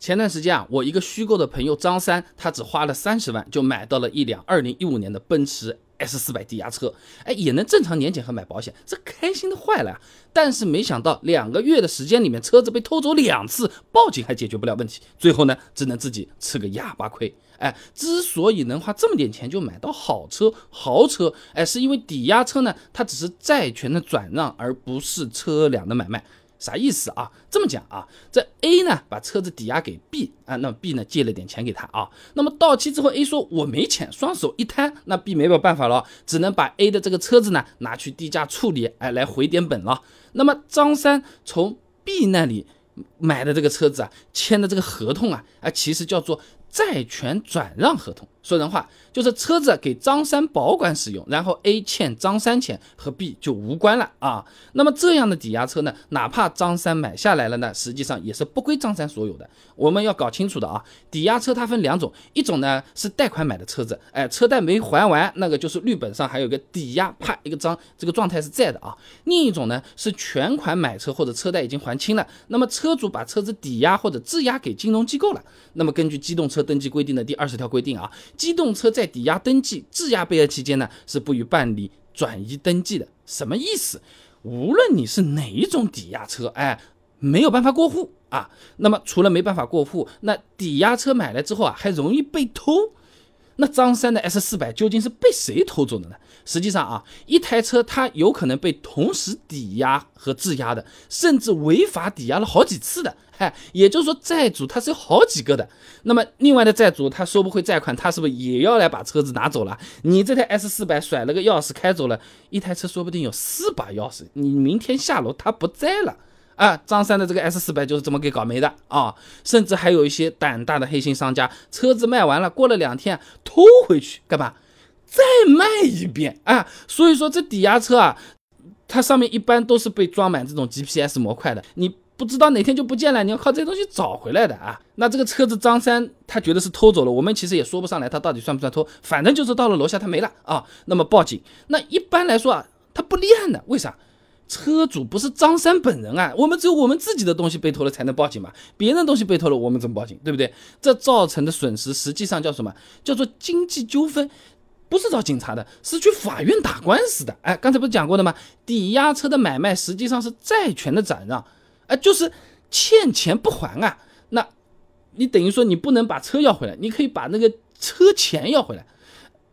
前段时间啊，我一个虚构的朋友张三，他只花了三十万就买到了一辆二零一五年的奔驰 S 四百抵押车，哎，也能正常年检和买保险，这开心的坏了。但是没想到两个月的时间里面，车子被偷走两次，报警还解决不了问题，最后呢，只能自己吃个哑巴亏。哎，之所以能花这么点钱就买到好车、豪车，哎，是因为抵押车呢，它只是债权的转让，而不是车辆的买卖。啥意思啊？这么讲啊，这 A 呢把车子抵押给 B 啊，那么 B 呢借了点钱给他啊，那么到期之后 A 说我没钱，双手一摊，那 B 没有办法了，只能把 A 的这个车子呢拿去低价处理，哎，来回点本了。那么张三从 B 那里买的这个车子啊，签的这个合同啊，啊，其实叫做债权转让合同。说人话，就是车子给张三保管使用，然后 A 欠张三钱，和 B 就无关了啊。那么这样的抵押车呢，哪怕张三买下来了呢，实际上也是不归张三所有的。我们要搞清楚的啊，抵押车它分两种，一种呢是贷款买的车子，哎，车贷没还完，那个就是绿本上还有个抵押，啪一个章，这个状态是在的啊。另一种呢是全款买车或者车贷已经还清了，那么车主把车子抵押或者质押给金融机构了。那么根据机动车登记规定的第二十条规定啊。机动车在抵押登记、质押备案期间呢，是不予办理转移登记的。什么意思？无论你是哪一种抵押车，哎，没有办法过户啊。那么除了没办法过户，那抵押车买来之后啊，还容易被偷。那张三的 S 四百究竟是被谁偷走的呢？实际上啊，一台车它有可能被同时抵押和质押的，甚至违法抵押了好几次的。哎，也就是说债主他是有好几个的。那么另外的债主他收不回债款，他是不是也要来把车子拿走了？你这台 S 四百甩了个钥匙开走了，一台车说不定有四把钥匙，你明天下楼他不在了。啊，张三的这个 S 四百就是这么给搞没的啊！甚至还有一些胆大的黑心商家，车子卖完了，过了两天偷回去干嘛？再卖一遍啊！所以说这抵押车啊，它上面一般都是被装满这种 GPS 模块的，你不知道哪天就不见了，你要靠这些东西找回来的啊！那这个车子张三他觉得是偷走了，我们其实也说不上来他到底算不算偷，反正就是到了楼下他没了啊。那么报警，那一般来说啊，他不立案的，为啥？车主不是张三本人啊，我们只有我们自己的东西被偷了才能报警嘛，别人东西被偷了我们怎么报警，对不对？这造成的损失实际上叫什么？叫做经济纠纷，不是找警察的，是去法院打官司的。哎，刚才不是讲过的吗？抵押车的买卖实际上是债权的转让，哎，就是欠钱不还啊，那你等于说你不能把车要回来，你可以把那个车钱要回来。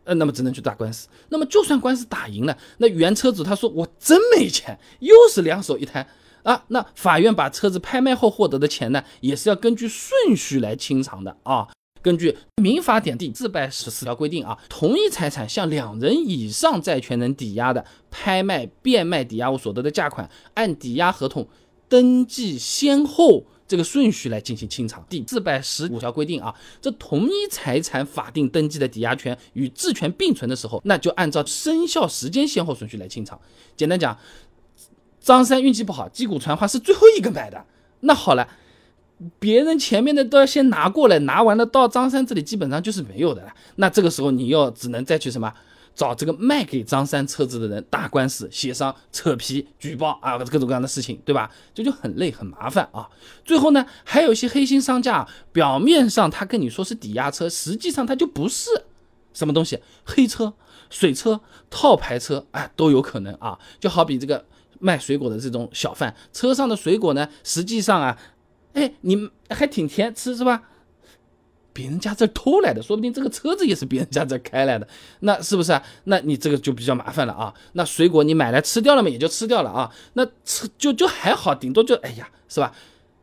呃，那么只能去打官司。那么就算官司打赢了，那原车主他说我真没钱，又是两手一摊啊。那法院把车子拍卖后获得的钱呢，也是要根据顺序来清偿的啊。根据民法典第四百十四条规定啊，同一财产向两人以上债权人抵押的，拍卖、变卖抵押物所得的价款，按抵押合同登记先后。这个顺序来进行清偿。第四百十五条规定啊，这同一财产法定登记的抵押权与质权并存的时候，那就按照生效时间先后顺序来清偿。简单讲，张三运气不好，击鼓传花是最后一个买的。那好了，别人前面的都要先拿过来，拿完了到张三这里基本上就是没有的了。那这个时候你要只能再去什么？找这个卖给张三车子的人打官司、协商、扯皮、举报啊，各种各样的事情，对吧？这就很累很麻烦啊。最后呢，还有一些黑心商家，表面上他跟你说是抵押车，实际上他就不是什么东西，黑车、水车、套牌车，哎，都有可能啊。就好比这个卖水果的这种小贩，车上的水果呢，实际上啊，哎，你还挺甜吃是吧？别人家这偷来的，说不定这个车子也是别人家这开来的，那是不是啊？那你这个就比较麻烦了啊。那水果你买来吃掉了嘛，也就吃掉了啊。那车就就还好，顶多就哎呀，是吧？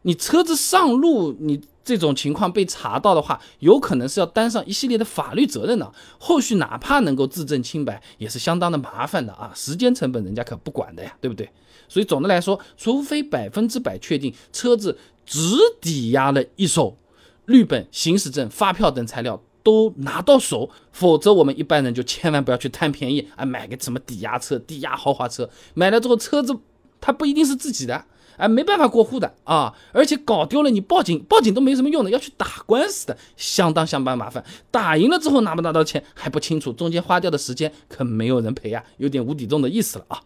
你车子上路，你这种情况被查到的话，有可能是要担上一系列的法律责任的。后续哪怕能够自证清白，也是相当的麻烦的啊。时间成本人家可不管的呀，对不对？所以总的来说，除非百分之百确定车子只抵押了一手。绿本、行驶证、发票等材料都拿到手，否则我们一般人就千万不要去贪便宜啊，买个什么抵押车、抵押豪华车，买了之后车子它不一定是自己的，啊，没办法过户的啊，而且搞丢了你报警，报警都没什么用的，要去打官司的，相当相当麻烦。打赢了之后拿不拿到钱还不清楚，中间花掉的时间可没有人赔啊，有点无底洞的意思了啊。